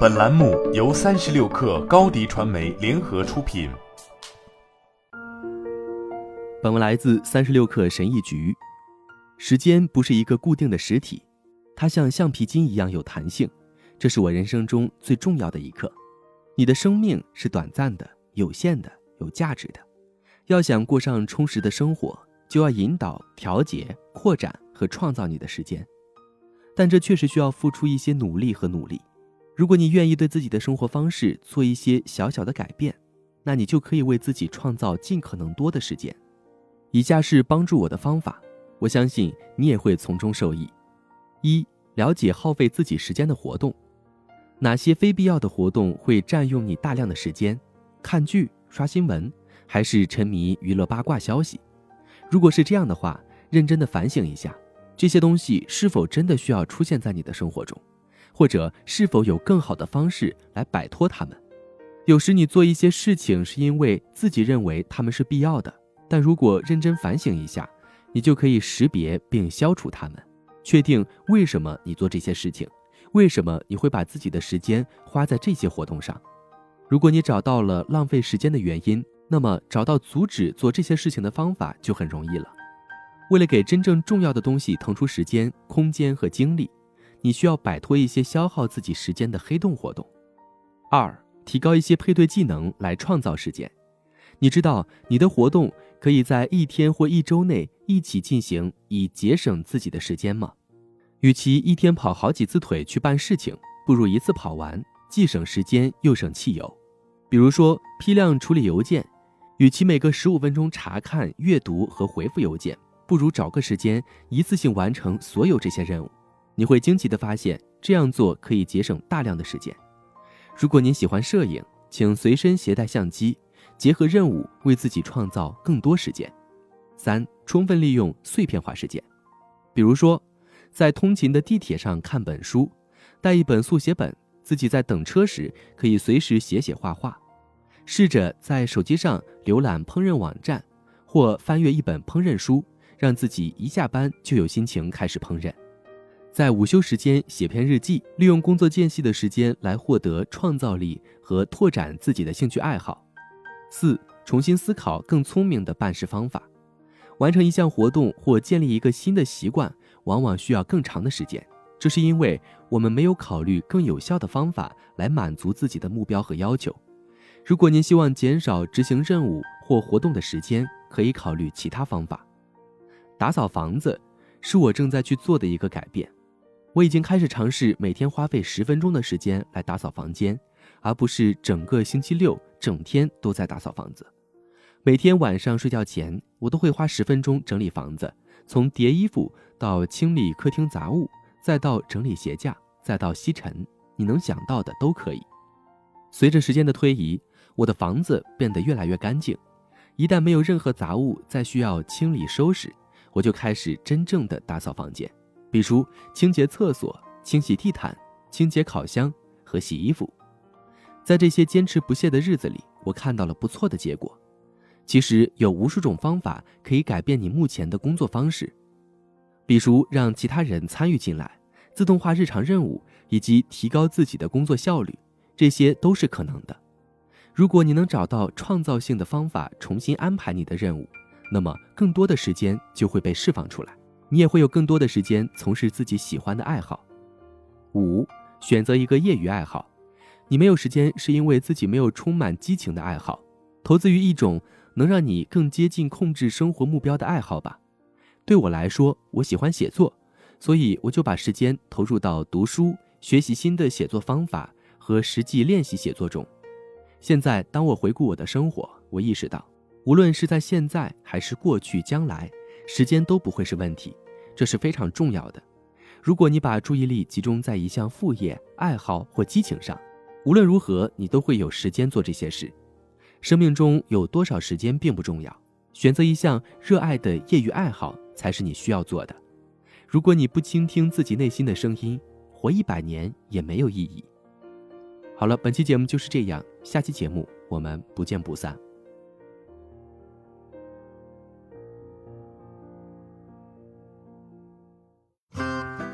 本栏目由三十六氪高低传媒联合出品。本文来自三十六氪神译局。时间不是一个固定的实体，它像橡皮筋一样有弹性，这是我人生中最重要的一刻。你的生命是短暂的、有限的、有价值的。要想过上充实的生活，就要引导、调节、扩展和创造你的时间。但这确实需要付出一些努力和努力。如果你愿意对自己的生活方式做一些小小的改变，那你就可以为自己创造尽可能多的时间。以下是帮助我的方法，我相信你也会从中受益。一、了解耗费自己时间的活动，哪些非必要的活动会占用你大量的时间？看剧、刷新闻，还是沉迷娱乐八卦消息？如果是这样的话，认真的反省一下。这些东西是否真的需要出现在你的生活中，或者是否有更好的方式来摆脱他们？有时你做一些事情是因为自己认为他们是必要的，但如果认真反省一下，你就可以识别并消除他们，确定为什么你做这些事情，为什么你会把自己的时间花在这些活动上。如果你找到了浪费时间的原因，那么找到阻止做这些事情的方法就很容易了。为了给真正重要的东西腾出时间、空间和精力，你需要摆脱一些消耗自己时间的黑洞活动。二、提高一些配对技能来创造时间。你知道你的活动可以在一天或一周内一起进行，以节省自己的时间吗？与其一天跑好几次腿去办事情，不如一次跑完，既省时间又省汽油。比如说批量处理邮件，与其每隔十五分钟查看、阅读和回复邮件。不如找个时间一次性完成所有这些任务，你会惊奇地发现，这样做可以节省大量的时间。如果您喜欢摄影，请随身携带相机，结合任务为自己创造更多时间。三、充分利用碎片化时间，比如说，在通勤的地铁上看本书，带一本速写本，自己在等车时可以随时写写画画。试着在手机上浏览烹饪网站，或翻阅一本烹饪书。让自己一下班就有心情开始烹饪，在午休时间写篇日记，利用工作间隙的时间来获得创造力和拓展自己的兴趣爱好。四、重新思考更聪明的办事方法。完成一项活动或建立一个新的习惯，往往需要更长的时间，这是因为我们没有考虑更有效的方法来满足自己的目标和要求。如果您希望减少执行任务或活动的时间，可以考虑其他方法。打扫房子是我正在去做的一个改变。我已经开始尝试每天花费十分钟的时间来打扫房间，而不是整个星期六整天都在打扫房子。每天晚上睡觉前，我都会花十分钟整理房子，从叠衣服到清理客厅杂物，再到整理鞋架，再到吸尘，你能想到的都可以。随着时间的推移，我的房子变得越来越干净。一旦没有任何杂物再需要清理收拾，我就开始真正的打扫房间，比如清洁厕所、清洗地毯、清洁烤箱和洗衣服。在这些坚持不懈的日子里，我看到了不错的结果。其实有无数种方法可以改变你目前的工作方式，比如让其他人参与进来、自动化日常任务以及提高自己的工作效率，这些都是可能的。如果你能找到创造性的方法，重新安排你的任务。那么，更多的时间就会被释放出来，你也会有更多的时间从事自己喜欢的爱好。五，选择一个业余爱好。你没有时间是因为自己没有充满激情的爱好，投资于一种能让你更接近控制生活目标的爱好吧。对我来说，我喜欢写作，所以我就把时间投入到读书、学习新的写作方法和实际练习写作中。现在，当我回顾我的生活，我意识到。无论是在现在还是过去、将来，时间都不会是问题，这是非常重要的。如果你把注意力集中在一项副业、爱好或激情上，无论如何，你都会有时间做这些事。生命中有多少时间并不重要，选择一项热爱的业余爱好才是你需要做的。如果你不倾听自己内心的声音，活一百年也没有意义。好了，本期节目就是这样，下期节目我们不见不散。